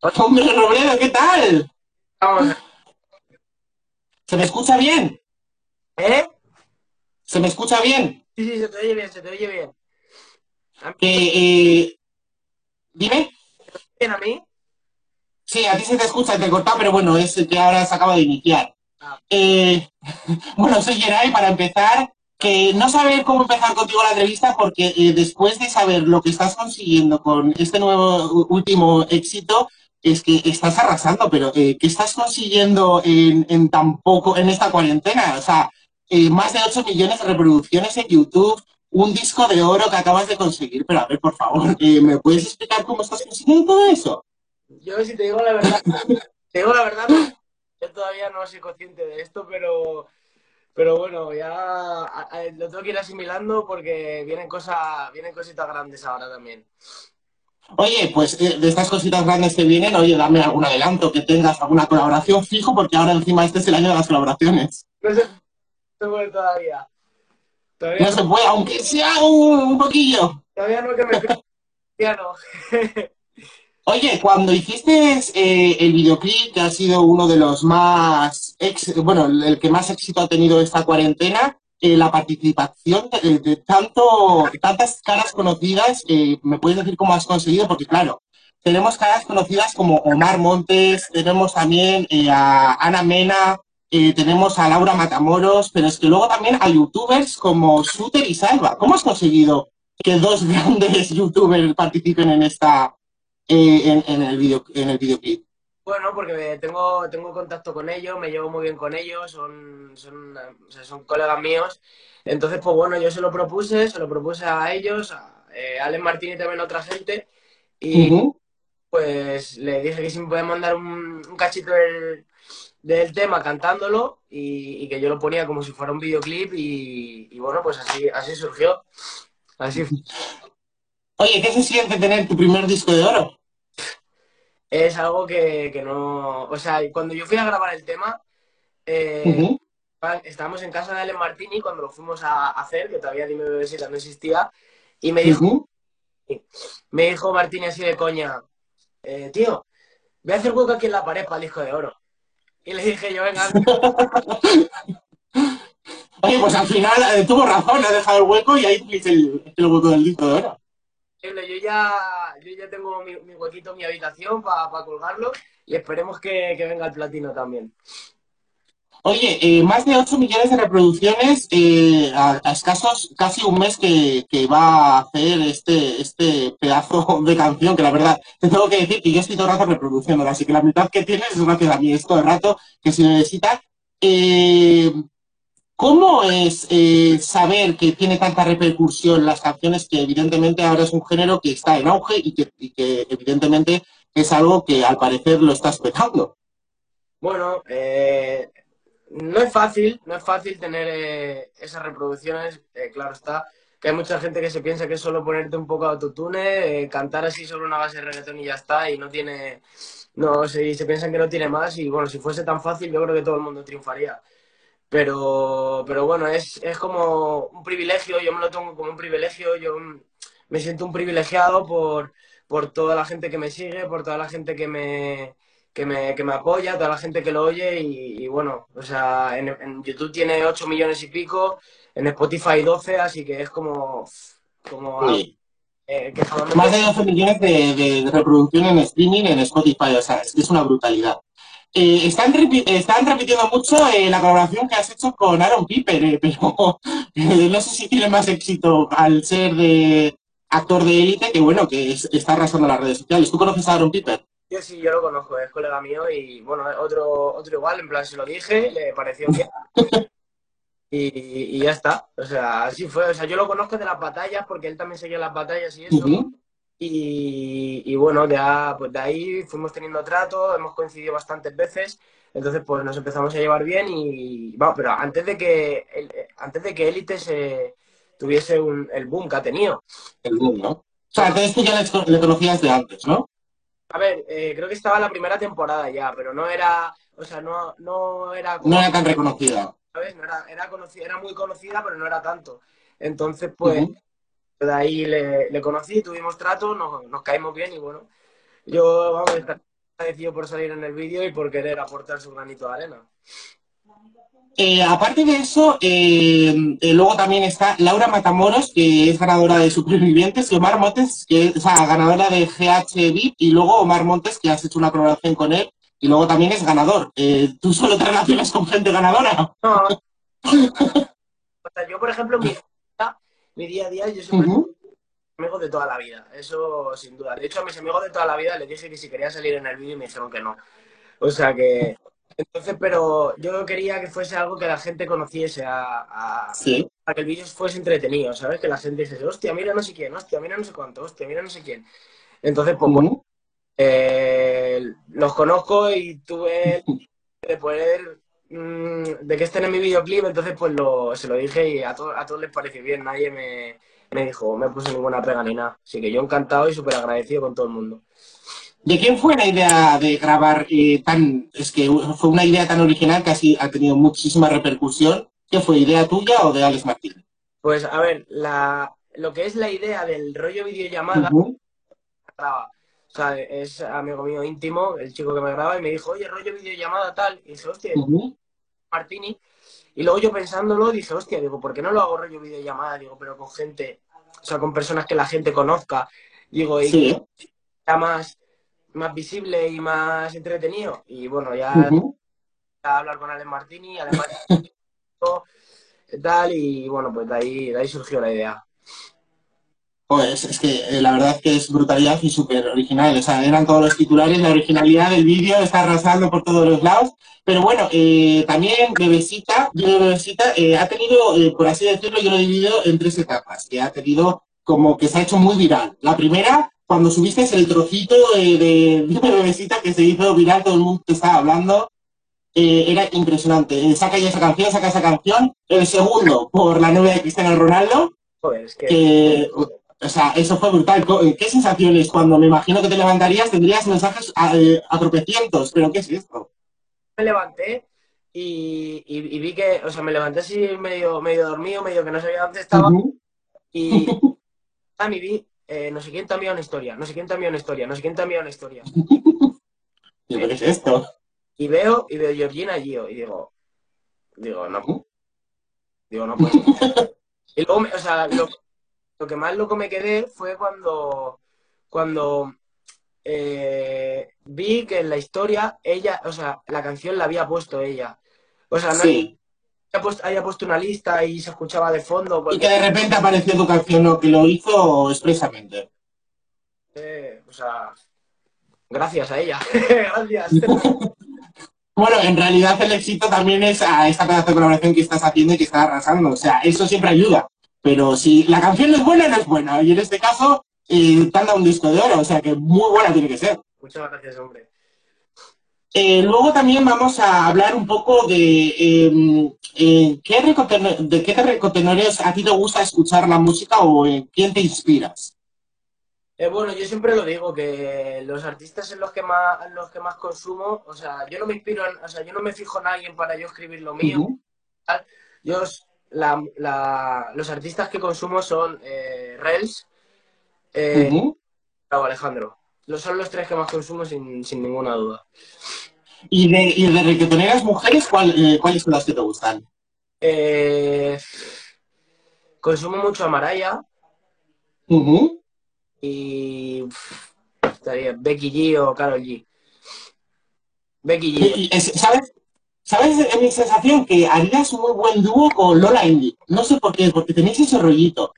Hombre, Robledo, ¿qué tal? ¿Se me escucha bien? ¿Eh? ¿Se me escucha bien? Sí, sí, se te oye bien, se te oye bien. Eh, eh, dime. ¿Bien a mí? Sí, a ti se te escucha, te he cortado, pero bueno, es que ahora se acaba de iniciar. Ah. Eh, bueno, soy Geray, para empezar, que no saber cómo empezar contigo la entrevista porque eh, después de saber lo que estás consiguiendo con este nuevo último éxito, es que estás arrasando, pero eh, ¿qué estás consiguiendo en, tan poco, en esta cuarentena? O sea, eh, más de 8 millones de reproducciones en YouTube, un disco de oro que acabas de conseguir, pero a ver, por favor, eh, ¿me puedes explicar cómo estás consiguiendo todo eso? Yo, si te digo la verdad, te digo la verdad, yo todavía no soy consciente de esto, pero, pero bueno, ya lo tengo que ir asimilando porque vienen cosas, vienen cositas grandes ahora también. Oye, pues eh, de estas cositas grandes que vienen, oye, dame algún adelanto, que tengas alguna colaboración fijo, porque ahora encima este es el año de las colaboraciones. No se puede todavía. Todavía No no, se puede, aunque sea un, un poquillo. todavía no que me ya no. Oye, cuando hiciste eh, el videoclip, que ha sido uno de los más, ex- bueno, el que más éxito ha tenido esta cuarentena, eh, la participación de, de tanto, tantas caras conocidas, eh, ¿me puedes decir cómo has conseguido? Porque claro, tenemos caras conocidas como Omar Montes, tenemos también eh, a Ana Mena, eh, tenemos a Laura Matamoros, pero es que luego también a youtubers como Suter y Salva. ¿Cómo has conseguido que dos grandes youtubers participen en esta, eh, en, en el video, en el videoclip. Bueno, porque tengo, tengo contacto con ellos, me llevo muy bien con ellos, son, son, o sea, son colegas míos. Entonces, pues bueno, yo se lo propuse, se lo propuse a ellos, a eh, Alex Martín y también a otra gente. Y pues le dije que si me podían mandar un, un cachito del, del tema cantándolo y, y que yo lo ponía como si fuera un videoclip y, y bueno, pues así, así surgió. Así fue. Oye, ¿qué se siente tener tu primer disco de oro? Es algo que, que no... O sea, cuando yo fui a grabar el tema... eh, estábamos en casa de Alex Martini cuando lo fuimos a hacer, que todavía Dime Bebesita no existía, y me dijo, me dijo Martini así de coña, eh, tío, voy a hacer hueco aquí en la pared para el disco de oro. Y le dije yo, venga, Oye, pues al final eh, tuvo razón, ha dejado el hueco y ahí tuviste el, el hueco del disco de oro. Yo ya, yo ya tengo mi, huequito mi habitación para colgarlo y esperemos que, venga el platino también. Oye, eh, más de 8 millones de reproducciones eh, a, a escasos casi un mes que, que va a hacer este, este pedazo de canción, que la verdad, te tengo que decir que yo estoy todo el rato reproduciéndola, así que la mitad que tienes es gracias a mí, es todo el rato que se necesita. Eh, ¿Cómo es eh, saber que tiene tanta repercusión las canciones que evidentemente ahora es un género que está en auge y que, evidentemente es algo que al parecer lo estás petando? Bueno, eh, no es fácil, no es fácil tener eh, esas reproducciones, eh, claro está, que hay mucha gente que se piensa que es solo ponerte un poco de autotune, eh, cantar así sobre una base de reggaetón y ya está, y no tiene, no, se, se piensan que no tiene más, y bueno, si fuese tan fácil yo creo que todo el mundo triunfaría. Pero, pero bueno, es, es como un privilegio, yo me lo tomo como un privilegio, yo me siento un privilegiado por, por toda la gente que me sigue, por toda la gente que me, que me, que me apoya, toda la gente que lo oye y, y bueno, o sea, en, en YouTube tiene 8 millones y pico, en Spotify 12, así que es como, como Sí. eh, que jamás me- Más de 12 millones de, de- de reproducción en streaming en Spotify, o sea, es que es una brutalidad. Eh, están, están repitiendo mucho eh, la colaboración que has hecho con Aaron Piper, eh, pero eh, no sé si tiene más éxito al ser de actor de élite, que bueno, que es- está arrasando las redes sociales. ¿Tú conoces a Aaron Piper? Yo sí, yo lo conozco, es colega mío y bueno, otro, otro igual, en plan se lo dije, le pareció bien y, y ya está. O sea, así fue. O sea, yo lo conozco de las batallas porque él también seguía las batallas y eso. Y, y bueno, ya, pues de ahí fuimos teniendo trato, hemos coincidido bastantes veces, entonces pues nos empezamos a llevar bien y vamos, pero antes de que el- antes de que Élite se tuviese un, el boom que ha tenido. El boom, ¿no? O sea, entonces tú ya le, conocías de antes, ¿no? A ver, eh, creo que estaba la primera temporada ya, pero no era, o sea, no, no era como, No era tan reconocida. ¿sabes? No era, era conocida, era muy conocida, pero no era tanto. Entonces, pues. De ahí le, le conocí, tuvimos trato, nos, nos caímos bien y bueno, yo, vamos, esta- agradecido por salir en el vídeo y por querer aportar su granito de arena. Eh, aparte de eso, eh, eh, luego también está Laura Matamoros, que es ganadora de Supervivientes, y Omar Montes, que es ganadora de GH VIP, y luego Omar Montes, que has hecho una colaboración con él, y luego también es ganador. ¿Tú solo te relacionas con gente ganadora? No. o sea, yo, por ejemplo, mi, mi día a día, yo siempre amigos de toda la vida, eso sin duda. De hecho, a mis amigos de toda la vida les dije que si quería salir en el vídeo y me dijeron que no. O sea que entonces, pero yo quería que fuese algo que la gente conociese, a, que el vídeo fuese entretenido, ¿sabes? Que la gente dijese, hostia, mira no sé quién, hostia, mira no sé cuánto, hostia, mira no sé quién. Entonces, pues bueno, eh, los conozco y tuve de poder, mm, de que estén en mi videoclip, entonces pues lo, se lo dije y a, a todos les pareció bien, nadie me, me dijo, me puse ninguna pega ni nada. Así que yo encantado y súper agradecido con todo el mundo. ¿De quién fue la idea de grabar eh, tan... Es que fue una idea tan original que así ha tenido muchísima repercusión. ¿Qué fue, idea tuya o de Alex Martín? Pues a ver, la, lo que es la idea del rollo videollamada, uh sea, es amigo mío íntimo, el chico que me graba, y me dijo, oye, rollo videollamada tal. Y dije, hostia, Martini. Y luego yo pensándolo dije, hostia, digo, ¿por qué no lo hago rollo videollamada? Digo, pero con gente, o sea, con personas que la gente conozca. Digo, y sí. más más visible y más entretenido. Y bueno, ya a hablar con Alex Martini, además tal, y bueno, pues de ahí, de ahí surgió la idea. Pues es que eh, la verdad es que es brutalidad y súper original. O sea, eran todos los titulares, la originalidad del vídeo está arrasando por todos los lados. Pero bueno, eh, también Bebesita, Bebesita eh, ha tenido, por así decirlo, yo lo he dividido en tres etapas, que ha tenido como que se ha hecho muy viral. La primera, cuando subiste el trocito de, de, bebecita que se hizo viral, todo el mundo estaba hablando, eh, era impresionante. Eh, saca ya esa canción, saca esa canción. El segundo, por la novia de Cristiano Ronaldo. Pues que... o sea, eso fue brutal. Eh, ¿Qué sensaciones cuando me imagino que te levantarías? Tendrías mensajes a, a tropecientos, pero ¿qué es esto? Me levanté y, y, vi que, o sea, me levanté así medio, medio dormido, medio que no sabía dónde estaba. Y a mí vi eh, no sé quién te ha enviado una historia, no sé quién te ha enviado una historia, no sé quién te ha enviado una historia. ¿Y qué es esto? Y veo, y veo Georgina Gio, y digo, digo, no. Digo, no pues. y luego, o sea, lo, que más loco me quedé fue cuando, cuando eh, vi que en la historia ella, o sea, la canción la había puesto ella. O sea, no, sí haya puesto una lista y se escuchaba de fondo. Y que de repente apareció tu canción, o que lo hizo expresamente. Eh, o sea, gracias a ella. gracias. bueno, en realidad el éxito también es a esta pedazo de colaboración que estás haciendo y que estás arrasando. O sea, eso siempre ayuda. Pero si la canción no es buena, no es buena. Y en este caso, eh, te han dado un disco de oro. O sea, que muy buena tiene que ser. Muchas gracias, hombre. Eh, luego también vamos a hablar un poco de em, eh, ¿qué de qué recotenores a ti te gusta escuchar la música o en quién te inspiras. Eh, bueno, yo siempre lo digo, que los artistas en los que más, los que más consumo, o sea, yo no me inspiro, o sea, yo no me fijo en alguien para yo escribir lo mío. Yo, los artistas que consumo son eh, Rels, eh, Alejandro. Son los tres que más consumo sin, sin ninguna duda. ¿Y de, y de reggaetoneras mujeres, eh, cuáles son las que te gustan? Eh, consumo mucho a Maraya. Y estaría Becky G o Carol G. Becky G. ¿Sabes? ¿Sabes en mi sensación? Que harías un muy buen dúo con Lola Indy. No sé por qué, porque tenéis ese rollito.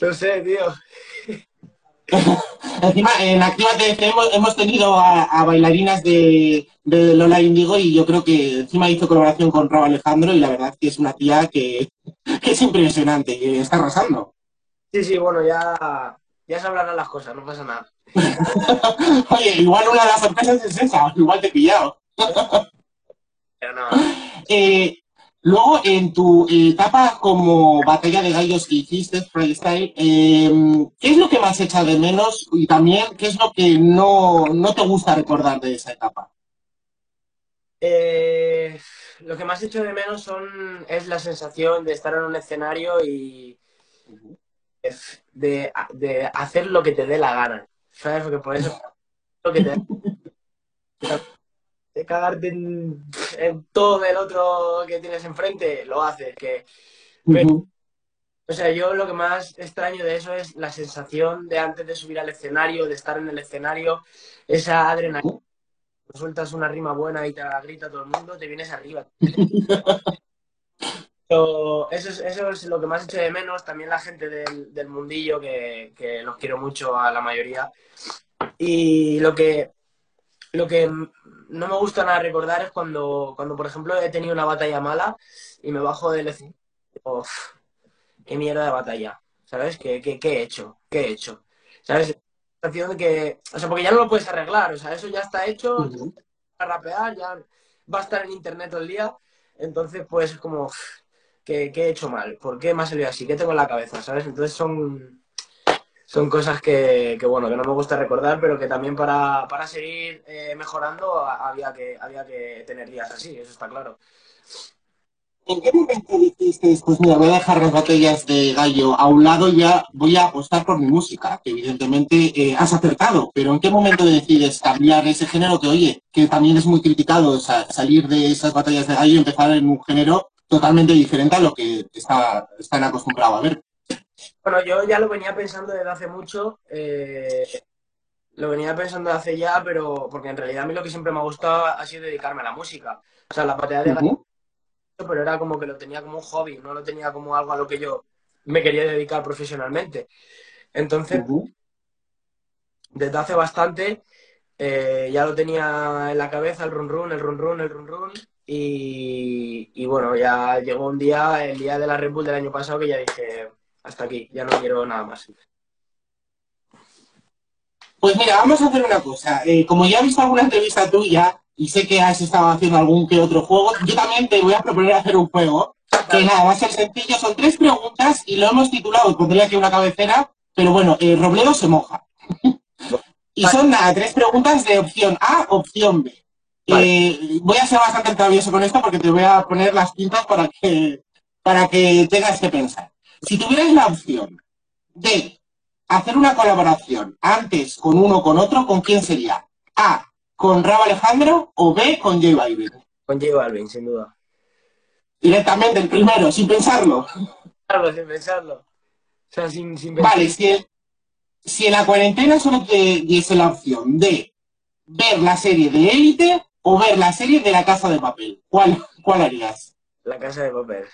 No sé, tío. Encima, en Activa hemos, hemos tenido a, bailarinas de, Lola Indigo y yo creo que encima hizo colaboración con Rob Alejandro y la verdad que es una tía que, es impresionante y está arrasando. Sí, sí, bueno, ya, ya se hablarán las cosas, no pasa nada. Oye, igual una de las sorpresas es esa, igual te he pillado. No. Eh, Luego, en tu etapa como batalla de gallos que hiciste, freestyle, em, ¿qué es lo que más echa de menos y también qué es lo que no, te gusta recordar de esa etapa? Eh, lo que más echo de menos son, es la sensación de estar en un escenario y de, hacer lo que te dé la gana. ¿Sabes? Porque por eso lo que te de cagarte en, todo el otro que tienes enfrente, lo haces. Que, o sea, yo lo que más extraño de eso es la sensación de antes de subir al escenario, de estar en el escenario, esa adrenalina. Sueltas una rima buena y te la grita todo el mundo, te vienes arriba. eso, es, eso es lo que más echo de menos. También la gente del, del mundillo, que, que los quiero mucho a la mayoría. Y lo que, lo que no me gusta nada recordar es cuando, cuando, por ejemplo, he tenido una batalla mala y me bajo del escenario qué mierda de batalla, ¿sabes? ¿Qué, qué, qué he hecho? ¿Qué he hecho? ¿Sabes? de que, o sea, porque ya no lo puedes arreglar, o sea, eso ya está hecho, a rapear, ya va a estar en internet todo el día, entonces pues es como, ¿qué, ¿qué, he hecho mal? ¿Por qué me ha salido así? ¿Qué tengo en la cabeza? ¿Sabes? Entonces son, son cosas que, bueno, que no me gusta recordar, pero que también para, para seguir eh, mejorando había que, había que tener días así, eso está claro. ¿En qué momento dijiste, pues mira, voy a dejar las batallas de gallo a un lado y ya voy a apostar por mi música? Que evidentemente eh, has acertado, pero ¿en qué momento decides cambiar ese género que, oye, que también es muy criticado, salir de esas batallas de gallo y empezar en un género totalmente diferente a lo que está, están acostumbrados a ver? Bueno, yo ya lo venía pensando desde hace mucho. Eh, lo venía pensando hace ya, pero porque en realidad a mí lo que siempre me ha gustado ha sido dedicarme a la música. O sea, la batalla de gallo pero era como que lo tenía como un hobby, no lo tenía como algo a lo que yo me quería dedicar profesionalmente. Entonces, desde hace bastante eh, ya lo tenía en la cabeza el run run, el run run, el run run. Y, y, bueno, ya llegó un día, el día de la Red Bull del año pasado, que ya dije, hasta aquí, ya no quiero nada más. Pues mira, vamos a hacer una cosa. Eh, como ya he visto alguna entrevista tuya, y sé que has estado haciendo algún que otro juego, yo también te voy a proponer hacer un juego que nada, va a ser sencillo, son tres preguntas y lo hemos titulado, pondría aquí una cabecera, pero bueno, el Robledo se moja. y son nada, tres preguntas de opción A, opción B. Eh, voy a ser bastante travieso con esto porque te voy a poner las pintas para que, para que tengas que pensar. Si tuvieras la opción de hacer una colaboración antes con uno o con otro, ¿con quién sería? A, con Rabo Alejandro o B con J Balvin? Con J Balvin, sin duda. Directamente, el primero, sin pensarlo. Claro, sin pensarlo. O sea, sin, sin Vale, si, si en la cuarentena solo te diese la opción de ver la serie de Élite o ver la serie de La Casa de Papel, ¿cuál, cuál harías? La Casa de Papel.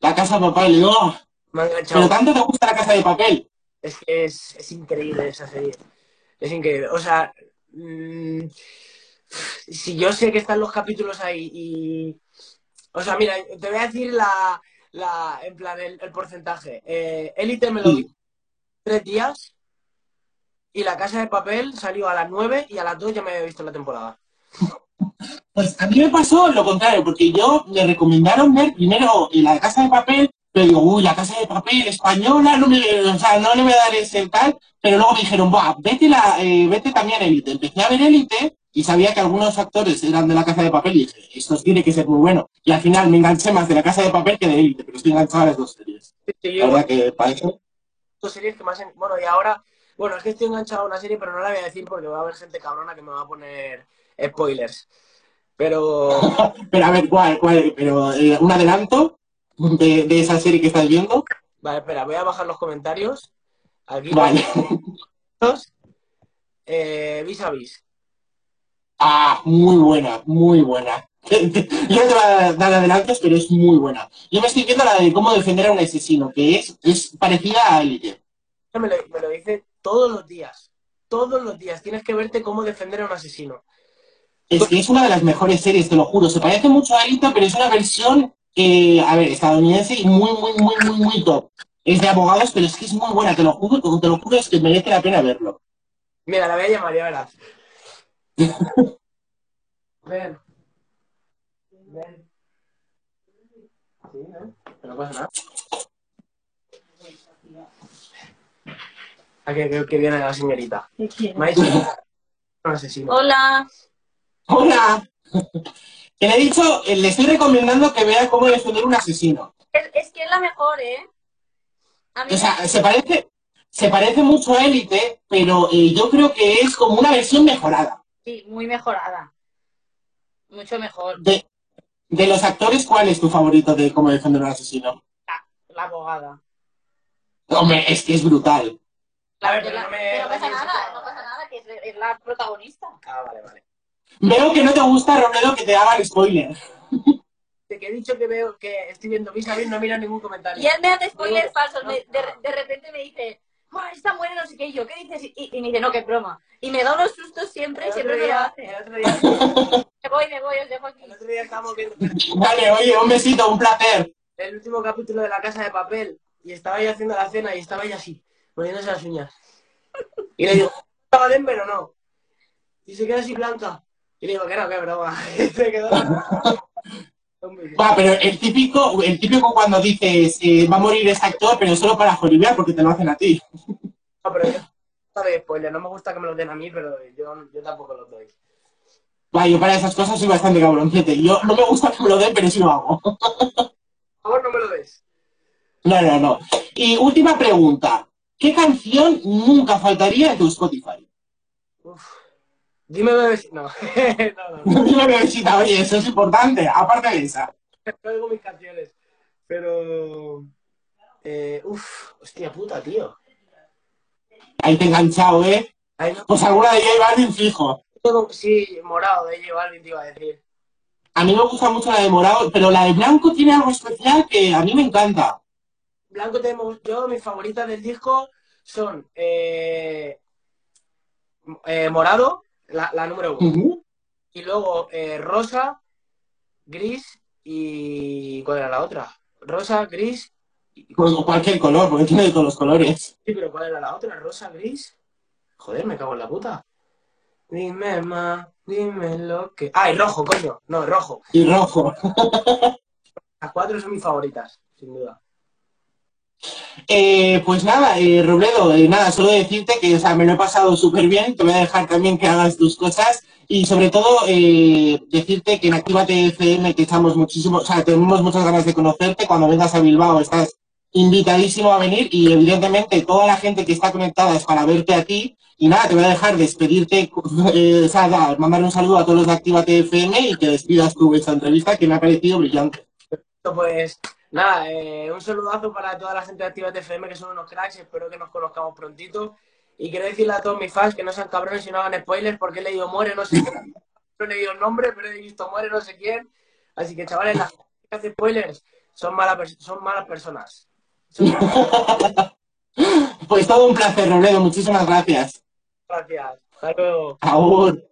La Casa de Papel, oh. Pero tanto te gusta La Casa de Papel. Es que es, es increíble esa serie. Es increíble. O sea, Mm, si yo sé que están los capítulos ahí y... O sea, mira, te voy a decir la, la en plan, el, porcentaje. Eh, Élite me lo vi tres días y La Casa de Papel salió a las nueve y a las dos ya me había visto la temporada. Pues a mí me pasó lo contrario, porque yo me recomendaron ver primero La Casa de Papel pero digo, uy, la casa de papel española, no, me, o sea, no le voy a dar ese tal, pero luego me dijeron, Buah, vete, la, eh, vete también a Élite. Empecé a ver Élite y sabía que algunos actores eran de la casa de papel y dije, esto tiene que ser muy bueno. Y al final me enganché más de la casa de papel que de Élite, pero estoy enganchado a las dos series. Sí, la verdad que parece. Dos series que más. Bueno, y ahora, bueno, es que estoy enganchado a una serie, pero no la voy a decir porque va a haber gente cabrona que me va a poner spoilers. Pero. pero a ver, ¿cuál? cuál pero eh, un adelanto de, esa serie que estás viendo? Vale, espera, voy a bajar los comentarios. Aquí. Vale. Eh, vis a vis. Ah, muy buena, muy buena. Yo no te voy a dar adelantos, pero es muy buena. Yo me estoy viendo la de cómo defender a un asesino, que es, es parecida a Elite. Me lo, me lo dice todos los días. Todos los días. Tienes que verte cómo defender a un asesino. Es que es una de las mejores series, te lo juro. Se parece mucho a Elite, pero es una versión eh, a ver, estadounidense y muy, muy, muy, muy, muy top. Es de abogados, pero es que es muy buena, te lo juro, te lo juro, es que merece la pena verlo. Mira, la voy a llamar, ya verás. Ven. Ven. Sí, ¿no? Que no pasa nada. ¿A qué, qué viene la señorita? Me ha dicho un asesino. Hola. Hola. Que le he dicho, eh, le estoy recomendando que vea cómo defender un asesino. Es, que es la mejor, ¿eh? o sea, se parece, se parece mucho a Élite, pero eh, yo creo que es como una versión mejorada. Sí, muy mejorada. Mucho mejor. De, de los actores, ¿cuál es tu favorito de cómo defender un asesino? La abogada. Hombre, es que es brutal. A ver, Que pero la- no me- no pasa nada, no pasa nada, que es, es la protagonista. Ah, vale, vale. Veo que no te gusta, Robledo, que te hagan spoiler. De que he dicho que veo que estoy viendo vis a no mira ningún comentario. Y él me hace spoilers falsos. no, me- de, de repente me dice, "Buah, esta muere no sé qué. Y yo, ¿qué dices? Y, y me dice, no, qué broma. Y me da unos sustos siempre y siempre me lo día, hace. el otro día, Me voy, me voy, os dejo aquí. el otro día estábamos viendo Vale, oye, un besito, un placer. el último capítulo de La Casa de Papel y estaba ella haciendo la cena y estaba ella así, poniéndose las uñas. Y le digo, ¿estaba Denver o no? Y se queda así blanca. Y le digo, que no, que broma. Y se quedó. Va, pero el típico, el típico cuando dices eh, va a morir este actor, pero solo para jolivear porque te lo hacen a ti. No, pero yo sabe spoiler, no me gusta que me lo den a mí, pero yo, yo tampoco lo doy. Va, yo para esas cosas soy bastante cabroncete. Yo no me gusta que me lo den, pero sí lo hago. Por favor, no me lo des. No, no, no. Y última pregunta. ¿Qué canción nunca faltaría en tu Spotify? Uf. Dime bebé. No, no, no. Dime, bebecita, oye, eso es importante, aparte de esa. No oigo mis canciones. Pero. Eh, uf, hostia puta, tío. Ahí te he enganchado, ¿eh? No. Pues alguna de J Balvin fijo. Tengo- Sí, morado de J Balvin te iba a decir. A mí me gusta mucho la de morado, pero la de blanco tiene algo especial que a mí me encanta. Blanco tenemos. Yo, mis favoritas del disco son. Eh, eh, morado, la, la número uno. Y luego eh, rosa, gris y. ¿Cuál era la otra? Rosa, gris. y- Pues cualquier color, porque tiene todos los colores. Sí, pero ¿cuál era la otra? ¿Rosa, gris? Joder, me cago en la puta. Dime, ma, dime lo que... Ah, y rojo, coño. No, rojo. Y rojo. Las cuatro son mis favoritas, sin duda. Eh, pues nada, eh, Robledo, eh, nada, solo decirte que me lo he pasado súper bien, te voy a dejar también que hagas tus cosas y sobre todo decirte que en Actívate FM que estamos muchísimo, o sea, tenemos muchas ganas de conocerte, cuando vengas a Bilbao estás invitadísimo a venir y evidentemente toda la gente que está conectada es para verte a ti y nada, te voy a dejar despedirte, o sea, dar- mandar un saludo a todos los de Actívate FM y que despidas tú esta entrevista que me ha parecido brillante. Pues nada, eh, un saludazo para toda la gente de Activa FM que son unos cracks. Espero que nos conozcamos prontito. Y quiero decirle a todos mis fans que no sean cabrones y no hagan spoilers porque he leído Muere, no sé quién. No he leído el nombre, pero he visto Muere, no sé quién. Así que chavales, la gente que hace spoilers son, mala son malas personas. Son- Pues todo un placer, Robledo, muchísimas gracias. Gracias. Hasta luego. Aún.